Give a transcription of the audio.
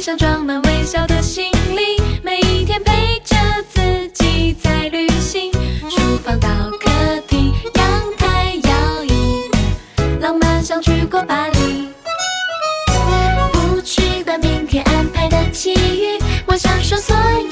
上装满微笑的行李，每一天陪着自己在旅行。厨房到客厅，阳台摇椅，浪漫像去过巴黎。不去管明天安排的奇遇，我享受所有。